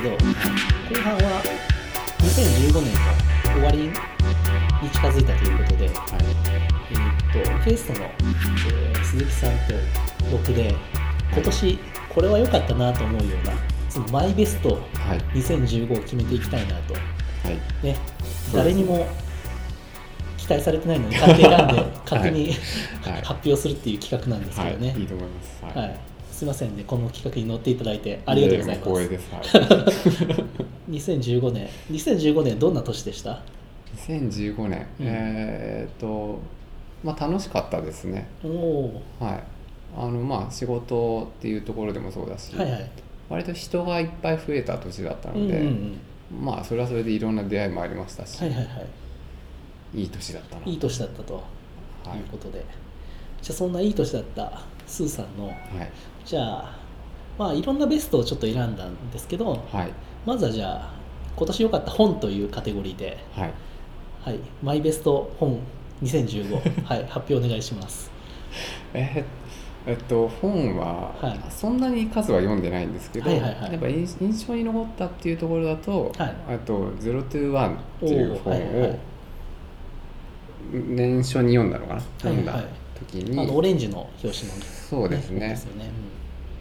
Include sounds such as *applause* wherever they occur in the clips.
けど、後半は2015年の終わりに近づいたということで、はいえーっとゲストの、えー鈴木さんと僕で今年これは良かったなと思うようなそのマイベストはい。2015を決めていきたいなと。はい。ねす誰にも期待されてないのに勝手に選んで勝手に、はい。発表するっていう企画なんですけどね、はい、いいと思います。はい、すいませんねこの企画に乗っていただいてありがとうございます。光栄です。はい。*laughs* 2015年。2015年どんな年でした？2015年、うん。えーっとまあ楽しかったですね。おおはい。あのまあ仕事っていうところでもそうだし、はいはい。割と人がいっぱい増えた年だったうんうんうので、ん。まあそれはそれでいろんな出会いもありましたし、はいはいはい。いい年だったな。いい年だったとはいいうことで、じゃあそんないい年だったスーさんのはい。じゃあまあいろんなベストをちょっと選んだんですけどはい。まずはじゃあ今年良かった本というカテゴリーではい。はい。マイベスト本2015 *laughs* はい。発表お願いします。えーえっと本は、はい。そんなに数は読んでないんですけど、はいはいはい。やっぱ印印象に残ったっていうところだと、はい。あと「0 to 1」っていう本を年初に読んだのかな、読んだはい時に、あのオレンジの表紙の、そうですね。ですよね、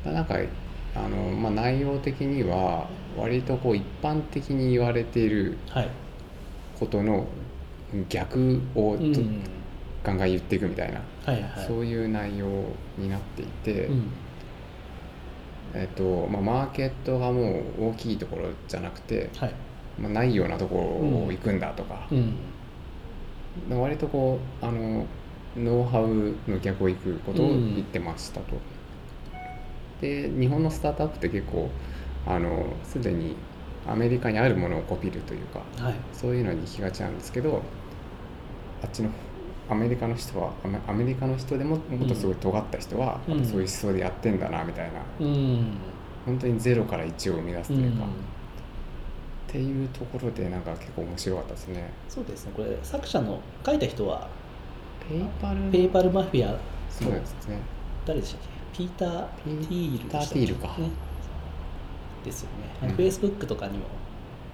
なんかあの、まあ、内容的には割とこう一般的に言われているうんはい、ことの逆をと、うん。ガンガン言っていくみたいな、はいはい。そういう内容になっていて、うん。えっとまあ、マーケットがもう大きいところじゃなくて、はい。まあ、ないようなところを行くんだとか、うん。割とこうあのノウハウの逆を行くことを言ってましたと。で日本のスタートアップって結構あのすでにアメリカにあるものをコピるというかはい。そういうのに行きがちなんですけどあっちのアメリカの人はアメリカの人でももっとすごい尖った人は、うん。そういう思想でやってんだなみたいな。うん。本当にゼロから1を生み出すとうんいうか、っていうところでなんか結構面白かったですね。そうですね。これ作者の書いた人はペイパルペーパルマフィア。そうですね。誰でしたっけ？ピーター・ティールピーターティールか。ね、ですよね、うん。フェイスブックとかにも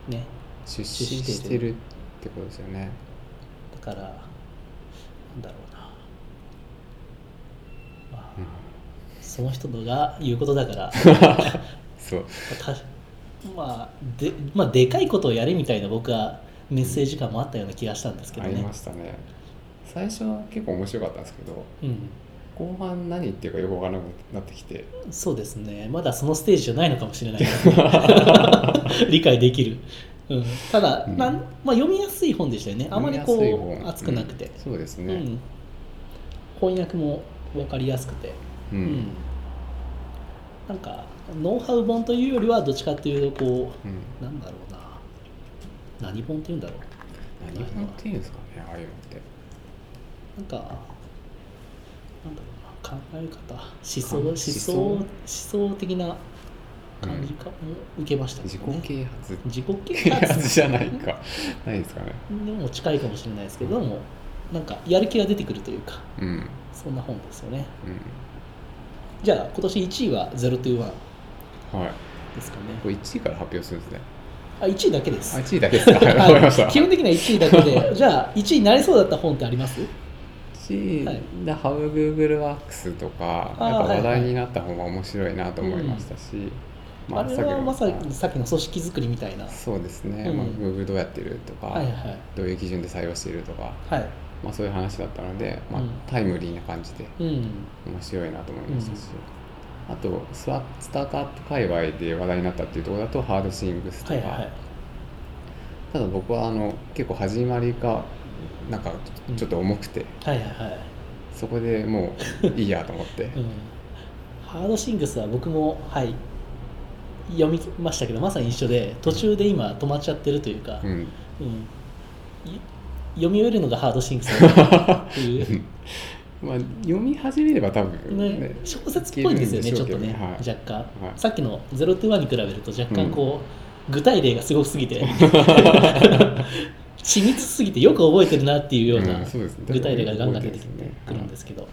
ね出資してるってことですよね。だからなんだろうな、まあうん。その人のが言うことだから。*laughs* そう。たまあでまあでかいことをやれみたいな僕はメッセージ感もあったような気がしたんですけどね。ありましたね。最初は結構面白かったんですけど、うん後半何言ってるかよくわからなくなってきて、そうですね。まだそのステージじゃないのかもしれない。*laughs* 理解できる、うん、ただ、うん。なんまあ、読みやすい本でしたよね。あまりこう熱くなくて、うん。そうですね。うん、翻訳も分かりやすくて、ううん。んなんかノウハウ本というよりはどっちかっていうとこうん。うなんだろうな。何本っていうんだろう。何本っていうんですかね、ああいうのって。なんかなんだろうな考え方思想思思想想？思想的な感じかも受けましたけ自どね、己啓発自己啓啓発発じゃないか。*laughs* ないですかね。でも近いかもしれないですけどもなんかやる気が出てくるというかうん。うん。そんな本ですよねじゃあ今年1位は「021はい。」ですかねこれ1位から発表するんですね。あ1位だけですあ、1位だけですか。*laughs* 基本的には1位だけでじゃあ1位になりそうだった本ってあります？し、はい。で How Google Works とかあーやっぱ話題になった方が面白いなと思いましたし、まあれさっきのはまさにさっきの組織づくりみたいな。そうですね、うん。まあ、Google どうやってるとか、はいはい。どういう基準で採用しているとか、はい。まあ、そういう話だったので、まあうん。タイムリーな感じでうん。面白いなと思いましたし、あとスワスタートアップ界隈で話題になったっていうところだとハードシングスとか、はいはい。ただ僕はあの結構始まりがなんかちょっと重くて、はいはいはい。そこでもういいやと思って。*laughs* うん、ハードシングスは僕もはい。読みましたけどまさに一緒で途中で今止まっちゃってるというか、うん。うん。い読み終えるのがハードシングス。だっていう、まあ、読み始めれば多分ねね、小説っぽいんですよねいけるんちょっとね、はい。若干、はい。さっきの「ゼロトゥワンに比べると若干こう、具体例がすごすぎて *laughs* 緻密すぎてよく覚えてるなっていうような具体例がガンガン出てくるんですけど、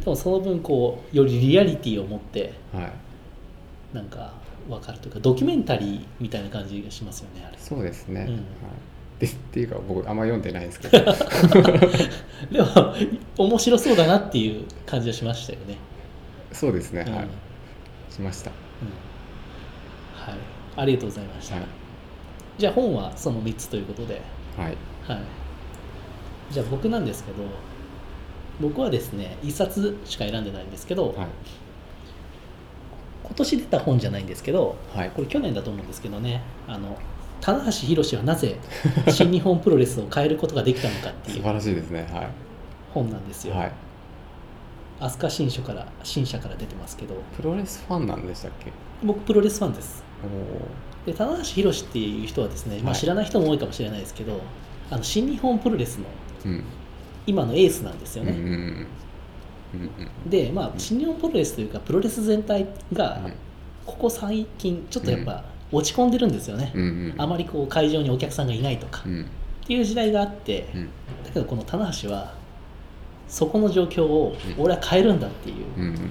でもその分こうよりリアリティを持ってなんか分かるというかドキュメンタリーみたいな感じがしますよねあれ。そうですね、うん。はい、でっていうか僕あんま読んでないんですけど。*laughs* でも面白そうだなっていう感じがしましたよね、そうですね、うん。はいしました。うん。はい、ありがとうございました、はいじゃあ本はその3つということで、はい。はい、じゃあ僕なんですけど僕はですね1冊しか選んでないんですけど、はい。今年出た本じゃないんですけどはい。これ去年だと思うんですけどねあの棚橋宏はなぜ *laughs* 新日本プロレスを変えることができたのかっていう素晴らしいですね。は本なんですよ、いはい。飛鳥新書から新社から出てますけど。プロレスファンなんでしたっけ？僕プロレスファンです。おで棚橋宏っていう人はですね、まあ、はい。知らない人も多いかもしれないですけど、あの新日本プロレスの今のエースなんですよね、うんうんでまあ新日本プロレスというかプロレス全体がうんここ最近ちょっとやっぱ落ち込んでるんですよね、うんうん。あまりこう会場にお客さんがいないとか。うん。っていう時代があって、うん。だけどこの棚橋はそこの状況をうん。俺は変えるんだっていううん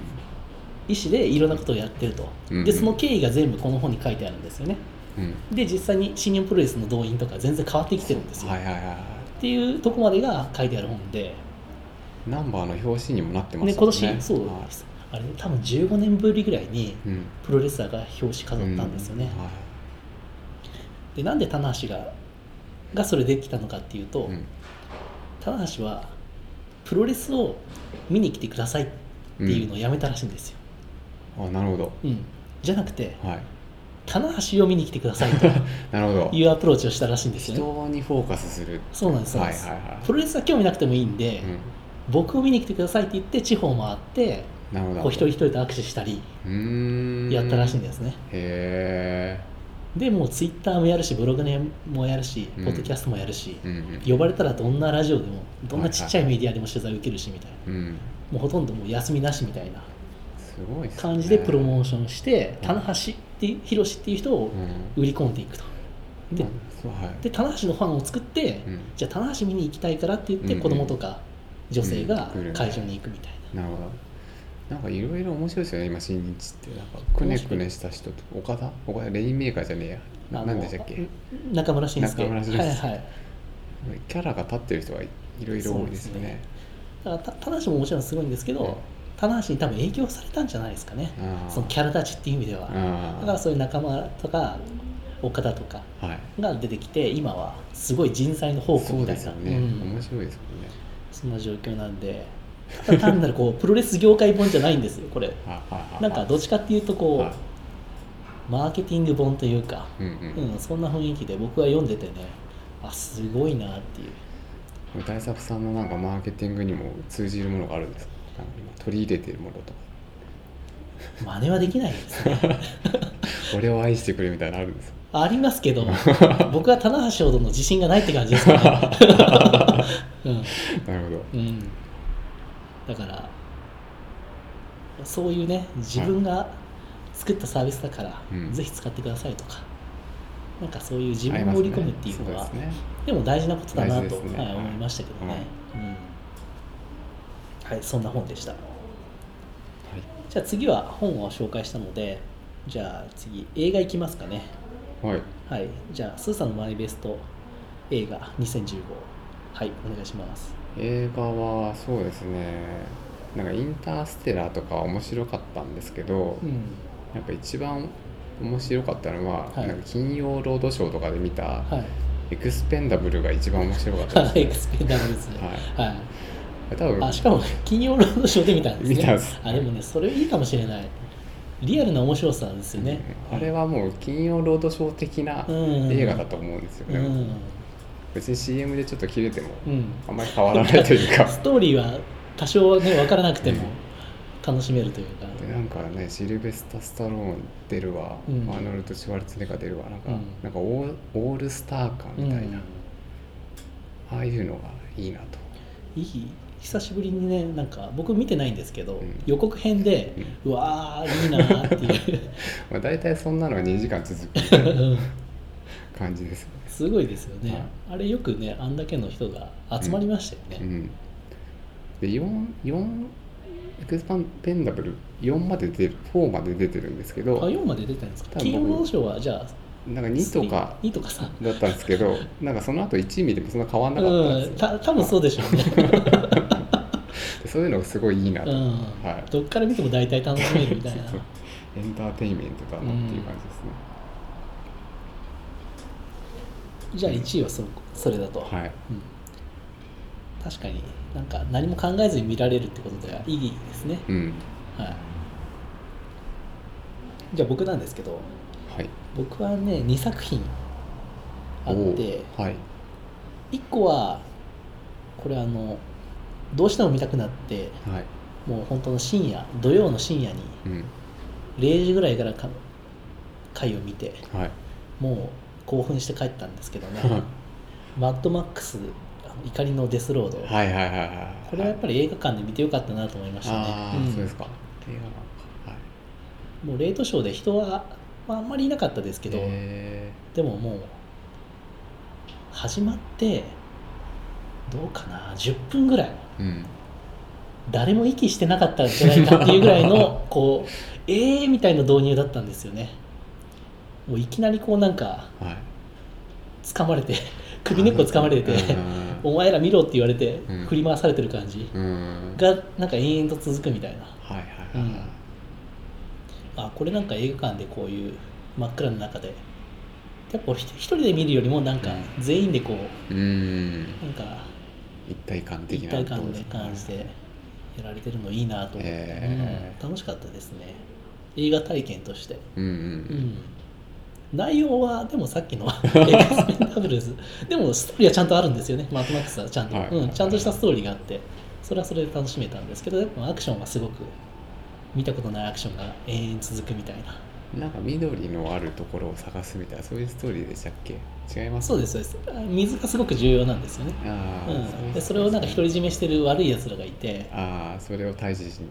意思でいろんなことをやってると、うんでその経緯が全部この本に書いてあるんですよね。うん。で実際に新日本プロレスの動員とか全然変わってきてるんですよ、はいはいはいはっていうとこまでが書いてある本で、いナンバーの表紙にもなってまね、した今年そうはいあれ多分15年ぶりぐらいにうん。プロレスラーが表紙飾ったんですよね、うんはい。でなんで棚橋ががそれできたのかっていうと、うん。棚橋はプロレスを見に来てくださいっていうのをやめたらしいんですよ、あなるほど。うん。じゃなくてはい。棚橋を見に来てくださいと *laughs* なるほど。いうアプローチをしたらしいんですよね。人にフォーカスする。そうなんですそうなんです、はいはいはい。プロレスは興味なくてもいいんで、うん。僕を見に来てくださいって言って地方回ってなるほど。こう一人一人と握手したりやったらしいんですね、へでもうツイッターもやるしブログもやるしうん。ポッドキャストもやるし、えうん。呼ばれたらどんなラジオでもどんなちっちゃいメディアでも取材受けるしみたいな、うんうん。もうほとんどもう休みなしみたいなね。感じでプロモーションして、棚橋って広志っていう人をうん。売り込んでいくと。ではい。で棚橋のファンを作って、うん。じゃあ棚橋見に行きたいからって言ってうん子供とか女性が会場に行くみたいな、なるほど。なんかいろいろ面白いですよね今新日って。なんかくねくねした人と岡田？岡田？レインメーカーじゃねえや。なあのなんでしたっけ？中村慎介。中村慎介。はいはい。キャラが立ってる人がいろいろ多いですよね。だからた棚橋ももちろんすごいんですけど、うん棚橋に多分影響されたんじゃないですかね。そのキャラ立ちっていう意味では。あだからそういう仲間とか岡田とかが出てきて今はすごい人材の宝庫みたいな。ですよね、うん。面白いですよね。そんな状況なんで。ただ単なるこうプロレス業界本じゃないんですよこれ。はははなんかどっちかっていうとこう、はい。マーケティング本というか、うんうん。うん、そんな雰囲気で僕は読んでてねあすごいなっていう。大作さんのなんかマーケティングにも通じるものがあるんですか？取り入れているものと。か真似はできないですね。*laughs* 俺を愛してくれみたいなのあるんですかありますけど *laughs* 僕は棚橋ほどの自信がないって感じですかね、*laughs* なるほど。うん。うん、だからそういうね自分が作ったサービスだから、うん。ぜひ使ってくださいとかなんかそういう自分を売り込むっていうのはありますね。でも大事なことだなと、ね。はい、思いましたけどね、うん。はいそんな本でしたじゃあ次は本を紹介したのでじゃあ次映画いきますかね。はい、はい、はいじゃあスーさんのマイベスト映画2015はいお願いします。映画はそうですね。なんかインターステラーとかは面白かったんですけど、うん。やっぱ一番面白かったのは、はい。なんか金曜ロードショーとかで見たはい。エクスペンダブルが一番面白かったです、*laughs* エクスペンダブルですね。はい、多分。あしかも金曜ロードショーで見たんですね。見たんですあでもねそれいいかもしれない。リアルな面白さですよね、あれはもう金曜ロードショー的なうん。映画だと思うんですよね、うん、別に CM でちょっと切れてもうん、あんまり変わらないというか。*laughs* ストーリーは多少ね分からなくても楽しめるというか、でなんかねシルベスタ・スタローン出るわ、うん。アーノルド・シュワルツェネッガー出るわ。なんか,、うん。なんかオーオールスター感みたいな、ああいうのがいいなと。いい？久しぶりにねなんか僕見てないんですけど、ん。予告編で、うわーいいなーっていう。*laughs* まあ大体そんなのが2時間続く感じですよね、すごいですよね、はい。あれよくねあんだけの人が集まりましたよね、うん、で 4, 4エクスパンペンダブル4まで出る4まで出てるんですけあど4まで出たんですか？金曜ロードショーはじゃあなんか2とか2とかさ。だったんですけどなんかその後1見てもそんな変わんなかったんですよ、うん。た多分そうでしょうね、でそういうのがすごいいいなと、うん。はい。どっから見ても大体楽しめるみたいな。*laughs* エンターテインメントだなっていう感じですね、じゃあ1位はそそれだと、はい。うん。確かになんか何も考えずに見られるってことではいいですね、うん。はい、じゃあ僕なんですけどはい。僕はね2作品あってはい。1個はこれあのどうしても見たくなってはい。もう本当の深夜土曜の深夜にうん。0時ぐらいからか回を見てはい。もう興奮して帰ったんですけどね。マッドマックス怒りのデスロード、はいはいはいはいこれはやっぱり映画館で見てよかったなと思いましたね。ああ、うん。そうですか。映画館はい。もうレートショーで人は、まあ、あんまりいなかったですけど、へでももう始まってどうかな10分ぐらい誰も息してなかったんじゃないかっていうぐらいの *laughs* こうえーみたいな導入だったんですよね。もういきなりこうなんかはい。掴まれて首根っこ掴まれてお前ら見ろって言われてうん。振り回されてる感じがなんか延々と続くみたいな。はいはいはいはい。あこれなんか映画館でこういう真っ暗の中でやっぱ一人で見るよりもなんか全員でこううん。なんか一体感的一な体感で感じてやられてるのいいなと思って、えーうん。楽しかったですね。映画体験として、うんううん。ん、内容はでもさっきの *laughs* エクスペンダブルズ。でもストーリーはちゃんとあるんですよね。マットマックスはちゃんと、はい。うん、ちゃんとしたストーリーがあって。それはそれで楽しめたんですけどでもアクションはすごく見たことないアクションが延々続くみたいな。なんか緑のあるところを探すみたいなそういうストーリーでしたっけ？違いますそうですそうです。あ水がすごく重要なんですよね、ああ、うん、でそれをなんか独り占めしてる悪いやつらがいて。ああそれを退治しに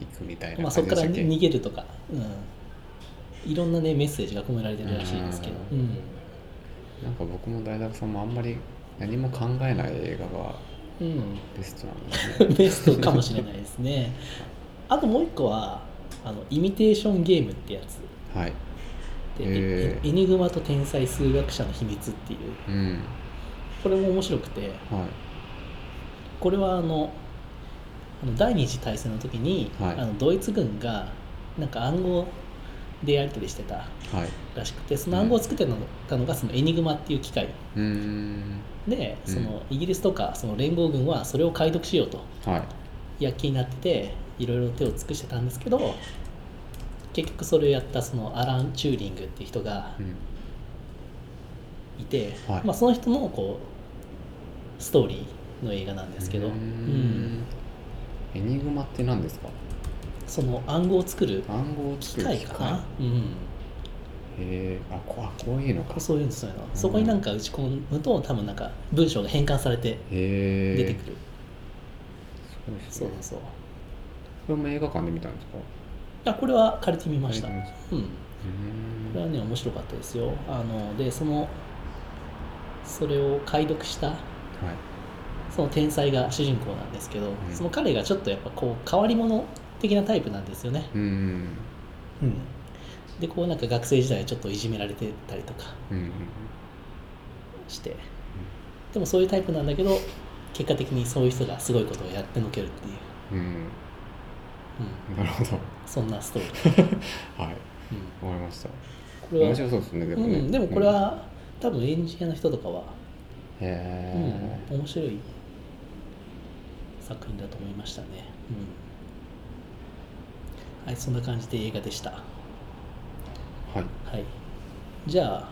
行くみたいなまあ、そこから逃げるとか、うん、いろんなねメッセージが込められてるらしいですけど、ううん。なんか僕も大学さんもあんまり何も考えない映画がうん、ベストなんですね。*laughs* ベストかもしれないですね。あともう一個はあのイミテーションゲームってやつ。はいで、へー。エエニグマと天才数学者の秘密っていう。うん。これも面白くて。はい。これはあの第二次大戦の時に、はい。あのドイツ軍がなんか暗号でやり取りしてたはい。らしくてその暗号を作ってたのがそのエニグマっていう機械。うーん。でうんそのイギリスとかその連合軍はそれを解読しようとはい。躍起になってていろいろ手を尽くしてたんですけど結局それをやったそのアラン・チューリングっていう人がうん。いて、はい。まあ、その人のこうストーリーの映画なんですけど、うん。んエニグマって何ですか？その暗号を作る暗号を機械かな、うん、へえあこあこういうのか。そういうのそういうの。そこになんか打ち込むと多分なんか文章が変換されて出てくる、そうそうそうこれも映画館で見たんですか？あこれは借りてみました、うん、これはね面白かったですよ。あのでそのそれを解読したはい。その天才が主人公なんですけど、ん。その彼がちょっとやっぱこう変わり者的なタイプなんですよね、うーんうん、でこうなんか学生時代ちょっといじめられてたりとかして。でもそういうタイプなんだけど結果的にそういう人がすごいことをやってのけるっていう、うん。うん、なるほどそんなストーリー、*laughs* はい。うん、わかりました。これは面白そうですねでもね、うん、でもこれは、多分エンジニアの人とかは、うんへうん、面白い作品だと思いましたね、うん、はいそんな感じで映画でした。えはい。はい。じゃあ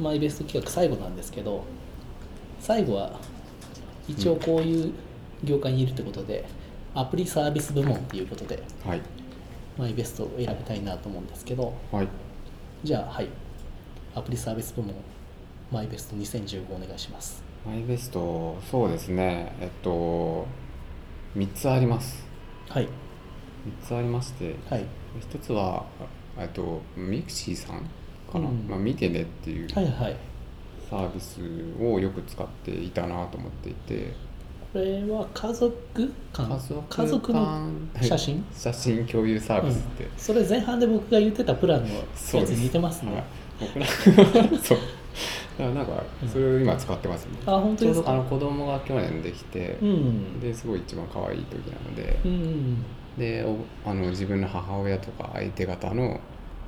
マイベスト企画最後なんですけど最後は一応こういう業界にいるってことで、アプリサービス部門っていうことではいマイベストを選びたいなと思うんですけど。はい。じゃあはい。アプリサービス部門マイベスト2015お願いします。マイベストそうですね。えっと3つあります。はい。3つありまして。はい。1つはあえっと mixi さんかな、うん。まあ、みてねっていうサービスをよく使っていたなと思っていてれは家族間家族家族の間写真？*laughs* 写真共有サービスって、それ前半で僕が言ってたプランのやつに似てますね。はい。僕ら *laughs* そう。だからなんかそれを今使ってますね、あ本当ちょうですかどあの子供が去年できて、うん。ですごい一番可愛い時なので、うんでおあの自分の母親とか相手方の、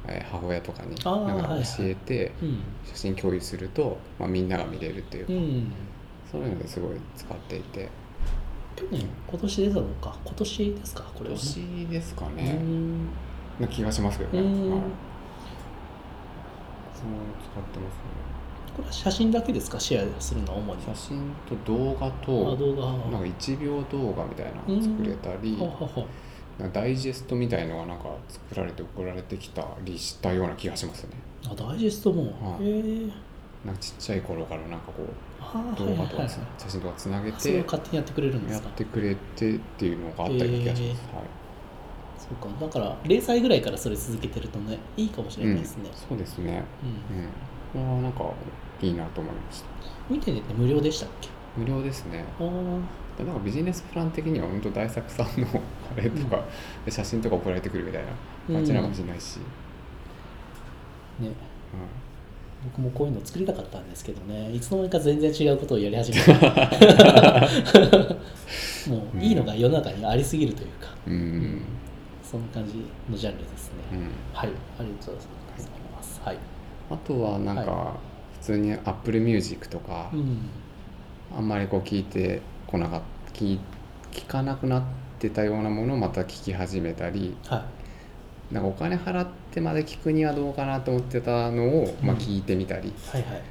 えー母親とかになんか教えてうん。写真共有すると、まあ、みんなが見れるっていうか、うんそういうのですごい使っていて。去年今年出たのか。今年ですか？これは、ね、年ですかうね、ん。な気がしますけどね、うん。はい、そう使ってますね。これは写真だけですか？シェアするのは主に。写真と動画あと動画。なんか1秒動画みたいなの作れたり、ダイジェストみたいのがなんか作られて送られてきたりしたような気がしますね。あダイジェストも、はい。へえなんかちっちゃい頃からなんかこう動画とか？はいはいはい。写真とかつなげて勝手にやってくれるんでやすか？ってくれてっていうのがあったような気がします、そうか。だから0歳ぐらいからそれ続けてるとねいいかもしはい、れないですね、うん、そうですね。うん。うん。これはなんかいいなと思いました。見てて無料でしたっけ？無料ですね。なんかビジネスプラン的には本当大作さんのあれとか、写真とか送られてくるみたいな。感じなのかもしれないし、ね。うん僕もこういうの作りたかったんですけどね。いつの間にか全然違うことをやり始めた。*laughs* もういいのが世の中にありすぎるというか、うん。そんな感じのジャンルですね、うん。はい。ありがとうございます。はい、あとはなんはか普通に Apple Music とか、うん。あんまりこう聞いてこなかった聞聞かなくなってたようなものをまた聞き始めたりはいなんかお金払ってまで聞くにはどうかなと思ってたのを、まあ、うん。聞いてみたり、はいはい。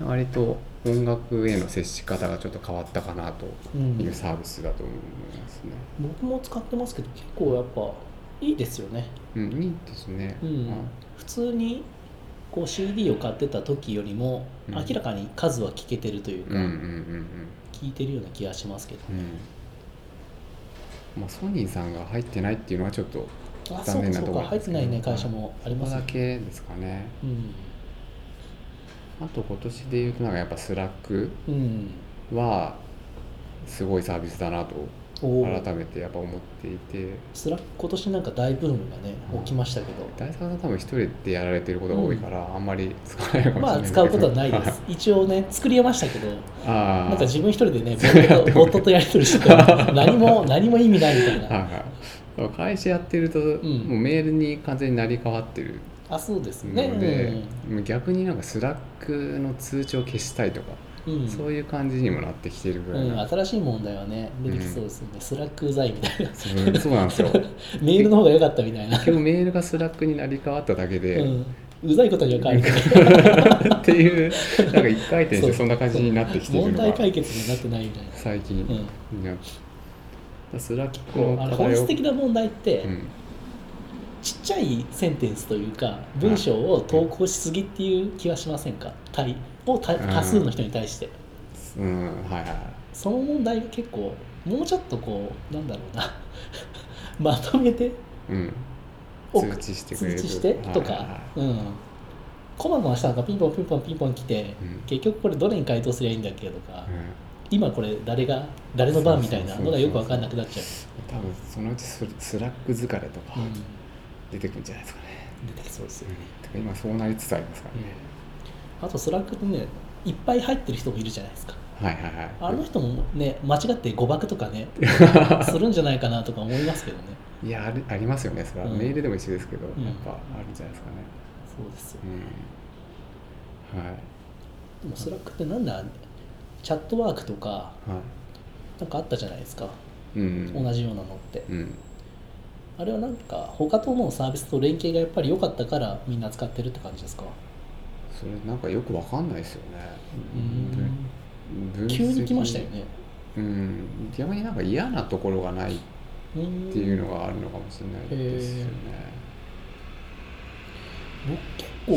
割と音楽への接し方がちょっと変わったかなとうん。いうサービスだと思いますね。僕も使ってますけど結構やっぱいいですよね、うん、いいですね。うん。まあ普通にこう CD を買ってた時よりもうん。明らかに数は聞けてるというか、うんうんうん聞いてるような気がしますけど、うんうん。まあソニーさんが入ってないっていうのはちょっと残念なとこそうか入ってろないね会社もありここますよだけですかね。うん。あと今年で言うとなんかやっぱ Slack うん。はすごいサービスだなと改めてやっぱ思っていて。 Slack 今年なんか大ブームがねうん。起きましたけど、大作さん多分一人でやられてることが多いから、あんまり使わないのかもしれまあない。ですけど使うことはないです。*laughs* 一応ね作りましたけど。ああなんか自分一人でねボットとやり取りしてた *laughs* 何も何も意味ないみたいな。はいはい会社やってると、ん。もうメールに完全になり変わってるあそうですのねで、もう逆になんか Slack の通知を消したいとか、うん、うんそういう感じにもなってきてるぐらいうん、な、新しい問題はね出てきそうですよね、 Slack うざいみたいな。そうそうなんですよ。*laughs* メールの方が良かったみたいな、結局メールが Slackになり変わっただけで、うん、うざいことには変わりないっていうなんか一回転してそんな感じになってきてる問のが題解決になってないみたいな。最近、うん。いや Slack こうあのの課題を本質的な問題って、うん。ちっちゃいセンテンスというか文章を投稿しすぎっていう気はしませんか？対を多多数の人に対して。うんはいはいその問題が結構もうちょっとこうなんだろうな。*laughs* まとめてうん。お通知してくれる。通知してとか、はいはいはい。うん。コマコマしたのがピンポンピンポンピンポン来て、うん。結局これどれに回答すりゃいいんだっけとか、うん今これ誰が誰の番みたいなのがよく分かんなくなっちゃう。多分そのうちス Slack 疲れとかうん。出てくるんじゃないですかね、出てきそうですよね、てか今そうなりつつありますからね、あと Slack ってねいっぱい入ってる人もいるじゃないですか。はいはいはい。あの人もね間違って誤爆とかね *laughs* するんじゃないかなとか思いますけどね。いやありありますよね。それは、うん。メールでも一緒ですけど、うん。やっぱあるんじゃないですかね。そうですよ。うん。はい。でも Slack ってなんだ？ Chatwork とかはなんかあったじゃないですか。いうん。同じようなのって。うん。あれはなんか他とのサービスと連携がやっぱり良かったからみんな使ってるって感じですか？それなんかよくわかんないですよね。急に来ましたよね。うん。逆になんか嫌なところがないっっていうのがあるのかもしれないですよね。僕結構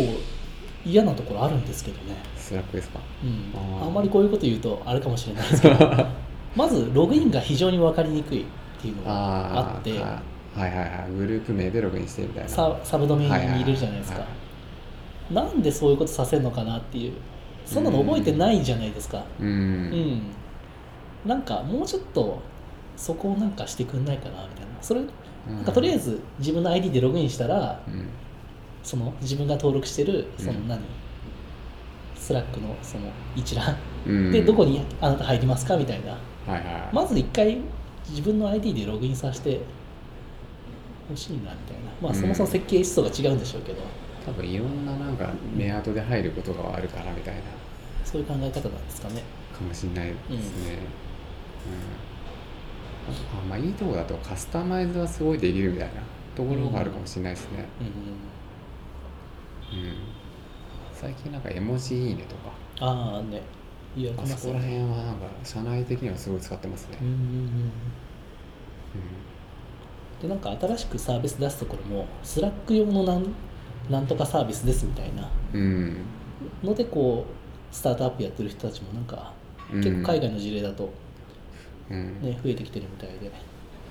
嫌なところあるんですけどね、 Slack ですか？うん、あんまりこういうこと言うとあれかもしれないですけど。*laughs* まずログインが非常に分かりにくいっていうのがあって。はいはいはい。グループ名でログインしてみたいな。ササブドメインに入れるじゃないですか。はなんでそういうことさせるのかなっていう。そんなの覚えてないじゃないですか。ううん。んなんかもうちょっとそこをなんかしてくんないかなみたいな。それうんなんかとりあえず自分の ID でログインしたらうんその自分が登録してるそのうん何、 Slack のその一覧。うん。でどこにあなた入りますか？みたいな。はいはいまず一回自分の ID でログインさせてほしいなみたいな。まあうん。そもそも設計思想が違うんでしょうけど、多分いろんななんかメアドで入ることがあるからみたいな。そういう考え方なんですかね。かもしれないですね。うん。あまあいいとこだとカスタマイズはすごいできるみたいなところがあるかもしれないですね。うんうん最近なんか絵文字いいねとか。ああね。言われあそこら辺はなんか社内的にはすごい使ってますね。うん。うんうんでなんか新しくサービス出すところも Slack 用のなんなんとかサービスですみたいな。うん。のでこうスタートアップやってる人たちもなんかうん結構海外の事例だとうん。ね、増えてきてるみたいで。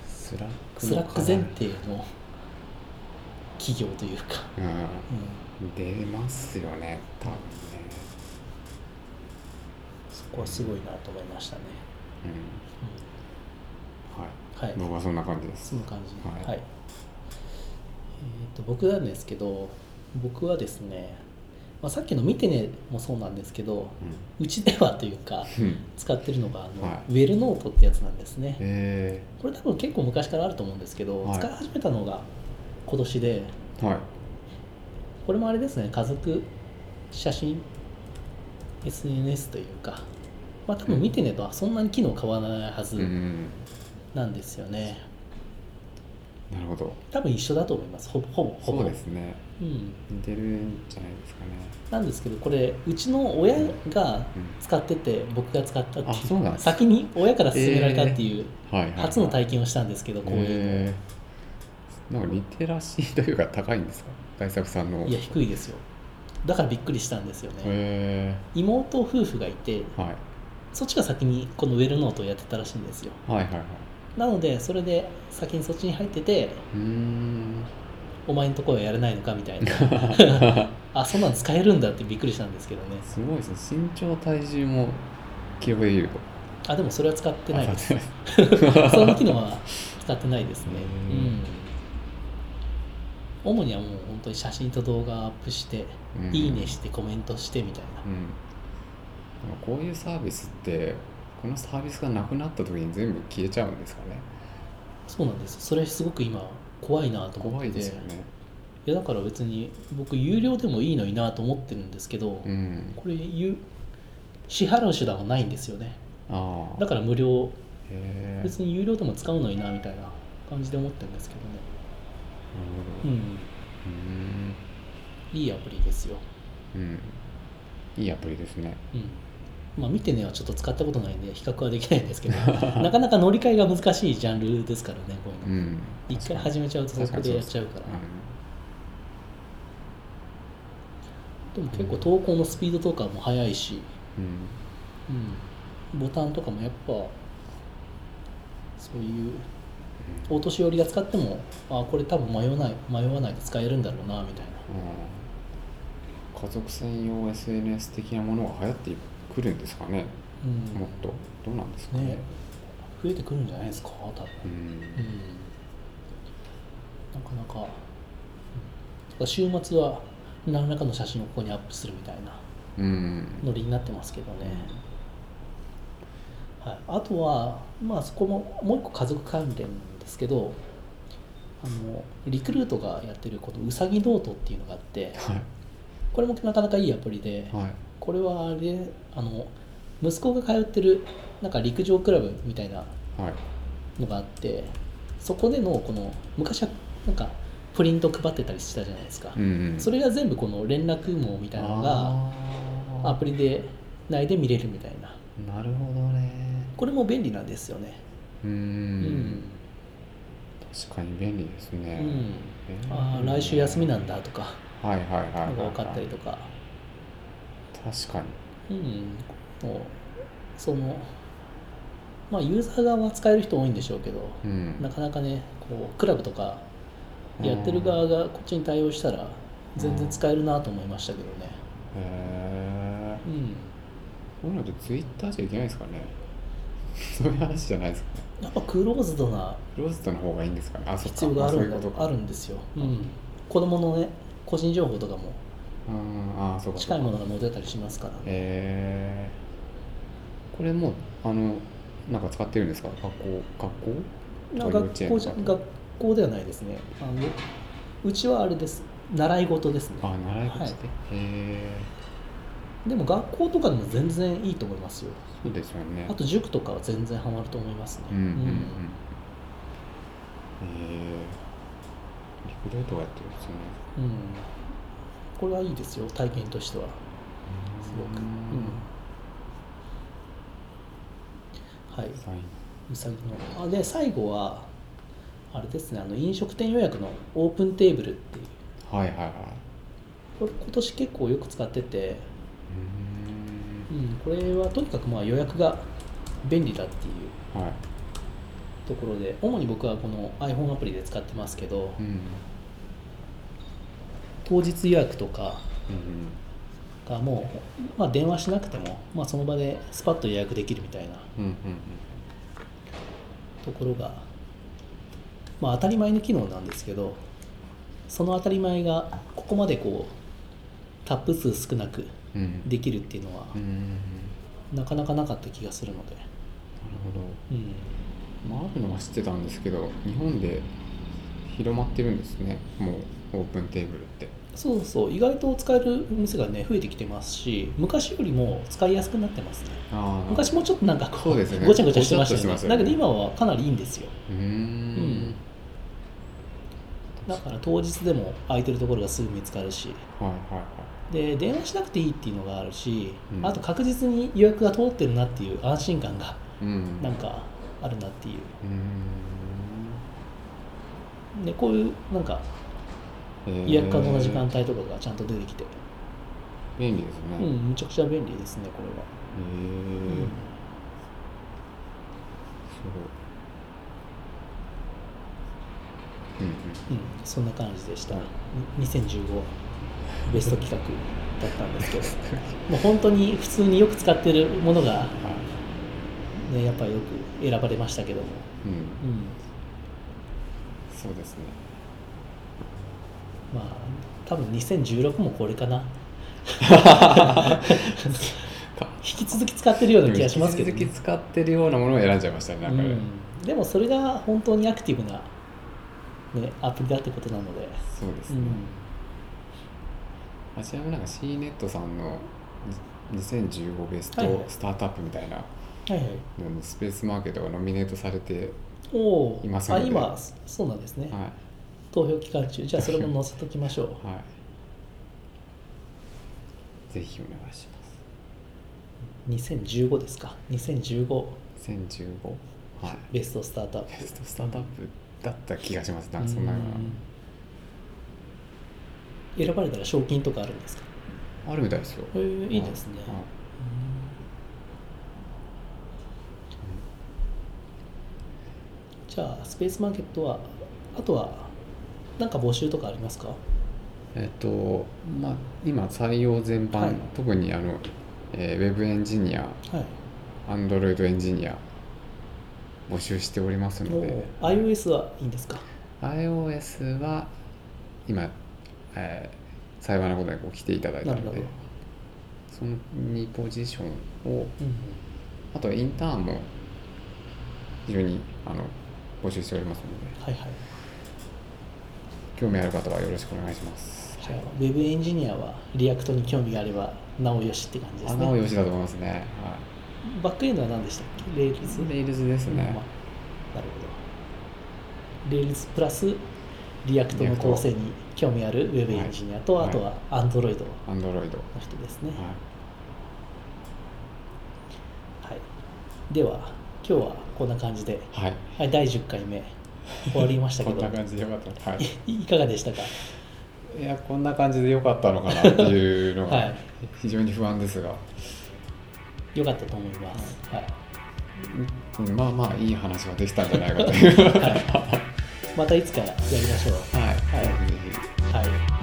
Slack Slack 前提の企業というか、うん。う出ますよね多分ね。ん、そこはすごいなと思いましたね、うん。はい、はい。僕はそんな感じです。そ。の感じ。はい。はい、えー、と僕なんですけど僕はですね、まあ、さっきの見てねもそうなんですけどうちではというかうん。うん使ってるのがあの、はい。ウェルノートってやつなんですね。えこれ多分結構昔からあると思うんですけど、はい。使い始めたのが今年でー、はいこれもあれですね家族写真？SNS というか。まあ多分見てねとはそんなに機能変わらないはずうんなんですよね、なるほど。多分一緒だと思います。ほぼほぼほぼ。そうですね。うん、似てるんじゃないですかね。なんですけどこれうちの親が使ってて僕が使ったってあそうなん先に親から勧められたっていう初の体験をしたんですけど、こういうの、えー、なんかリテラシーというか高いんですか？大作さんの。いや低いですよ。だからびっくりしたんですよね、へ妹夫婦がいてー、はい。そっちが先にこのウェルノートをやってたらしいんですよ。はいはいはい。なのでそれで先にそっちに入っててうーん。お前のところはやれないのかみたいな。*laughs* あそんなの使えるんだってびっくりしたんですけどね。すごいですね。身長体重も記録できると。あでもそれは使ってないです。あ使ってない。*laughs* その機能は使ってないですね。うん主にはもう本当に写真と動画アップして、うん。いいねしてコメントしてみたいな。うん、でもこういうサービスってこのサービスがなくなった時に全部消えちゃうんですかね？そうなんです。それすごく今怖いなと思怖ってて。いですよね。いやだから別に僕有料でもいいのになと思ってるんですけど、うん。これ有支払う手段はないんですよね。ああ。だから無料。へえ。別に有料でも使うのになみたいな感じで思ってるんですけどねうん。いいアプリですよ。うん、うん、いいアプリですね。うん。まあ見てねはちょっと使ったことないんで比較はできないんですけど *laughs* なかなか乗り換えが難しいジャンルですからねこういうの。うん。一回始めちゃうとそこでやっちゃうから。でも結構投稿のスピードとかも速いし、うん、うん、ボタンとかもやっぱそういうお年寄りが使ってもあこれ多分迷わない迷わないで使えるんだろうなみたいな。うん、家族専用 SNS 的なものが流行ってくるんですかね。うん。もっと。どうなんですかね。ね。増えてくるんじゃないですか多分。うん。うん。なかなか。うん。週末は何らかの写真をここにアップするみたいな。うん。ノリになってますけどね、はい、あとはまあそこももう一個家族関連ですけどあのリクルートがやってるこのうさぎノートっていうのがあってはい。これもなかなかいいアプリではい。これはあれあの息子が通ってるなんか陸上クラブみたいなはい。のがあってそこでのこの昔はなんかプリント配ってたりしたじゃないですか、うんうん。それが全部この連絡網みたいなのがあアプリで内で見れるみたいな。ーなるほどね。これも便利なんですよね。うん、確かに便利ですね、うん。ああ来週休みなんだとか。はいはいはいはい、のが分かったりとか確かに。うん。もうそのまあユーザー側は使える人多いんでしょうけどうん。なかなかねこうクラブとかやってる側がこっちに対応したら全然使えるなと思いましたけどね。へえうん。こういうのってツイッターじゃいけないですかねそういう話じゃないですかね。やっぱクローズドなクローズドの方がいいんですかね。あそっか。必要があるんだ。まそういうことか。あるんですよ、うん、子供のね個人情報とかもあーあーそうかそうか。近いものが載ってたりしますからえー、これもうあのなんか使ってるんですか？学校学校？な学校じゃ学校ではないですね。あのうちはあれです。習い事ですね。あ習い事で、はい。へえでも学校とかでも全然いいと思いますよ。そうですよね。あと塾とかは全然ハマると思いますね。うんうんうん、へえリクルートがやってるんですね。うん。うんこれはいいですよ体験としては。すごく。うん。はい。サインうさぎのあで最後はあれですねあの飲食店予約のオープンテーブルっていう。はいはいはい。これ今年結構よく使ってて、うーんうん、これはとにかくまあ予約が便利だっていうはい。ところで主に僕はこの iPhone アプリで使ってますけどうん。当日予約とかうんがもう、まあ、電話しなくても、まあ、その場でスパッと予約できるみたいなうんうん。ところが、まあ、当たり前の機能なんですけどその当たり前がここまでこうタップ数少なくできるっていうのはなかなかなかった気がするので、なるほど。うん、まあ、あるのは知ってたんですけど日本で広まってるんですね。もうオープンテーブルって。そうそう。意外と使える店がね増えてきてますし昔よりも使いやすくなってますね。ああ昔もちょっとなんかこそうですよね。ごちゃごちゃしてましたよね。だけど今はかなりいいんですよ。うーん。だから当日でも空いてるところがすぐ見つかるし。はいはいはいで電話しなくていいっていうのがあるし、うん。あと確実に予約が通ってるなっていう安心感がうん。なんかあるなっていう。うーん。でこういうなんかえー。予約可能な時間帯とかがちゃんと出てきて、便利ですね。うんむちゃくちゃ便利ですねこれは、へえすごいう。んうん。うん、そんな感じでした。に2015ベスト企画だったんですけどもう本当に普通によく使ってるものが、ね、やっぱりよく選ばれましたけども、うん。うん、そうですね。まあ多分2016もこれかな。*laughs* 引き続き使ってるような気がしますけど、引き続き使ってるようなものを選んじゃいましたねなんかね、うん、でもそれが本当にアクティブな、ね、アプリだってことなので、そうですね、うん、あちなみになんか C ネットさんの2015ベストスタートアップみたいなはいスペースマーケットがノミネートされて、いますので。あ今そうなんですね、は投票期間中。じゃあそれも載せときましょう。い *laughs* はい、ぜひお願いします。2015ですか。2015 2015はい。ベストスタートアップ。ベストスタートアップだった気がします。なんかそんなよううん選ばれたら賞金とかあるんですか？なあるみたいですよ。へえいいですね。はいじゃあスペースマーケットはあとはなんか募集とかありますか？えっとまあ今採用全般、はい。特にあの、えーウェブエンジニアはい。アンドロイドエンジニア募集しておりますので。お iOS はいいんですか？iOS は今、えー幸いなことにこう来ていただいたのでその2ポジションをうん。あとインターンも非常にあの募集しておりますのではいはい。興味ある方はよろしくお願いします。ウェブエンジニアは React に興味があればなおよしって感じですね。なおよしだと思いますね。はバックエンドは何でしたっけ？ Rails？い Rails ですね、まあなるほど。 Rails プラス React の構成に興味あるウェブエンジニアと、はい。あとは Android。の人ですね。ははい。では、今日はこんな感じで、い、はい、はい、第10回目。終わりましたけど。*laughs* こんな、感じでよかった。はい。いいかがでしたか？いやこんな感じでよかったのかなっていうのが *laughs* はい。非常に不安ですが、よかったと思います。はい。うんまあまあいい話はできたんじゃないかという。はい、またいつかやりましょう。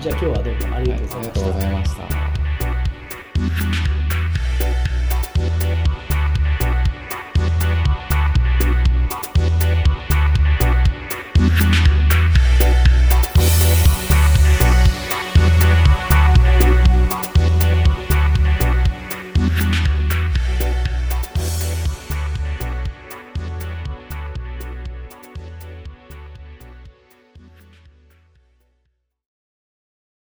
じゃあ今日はどうもありがとうございましたはいありがとうご。ざいました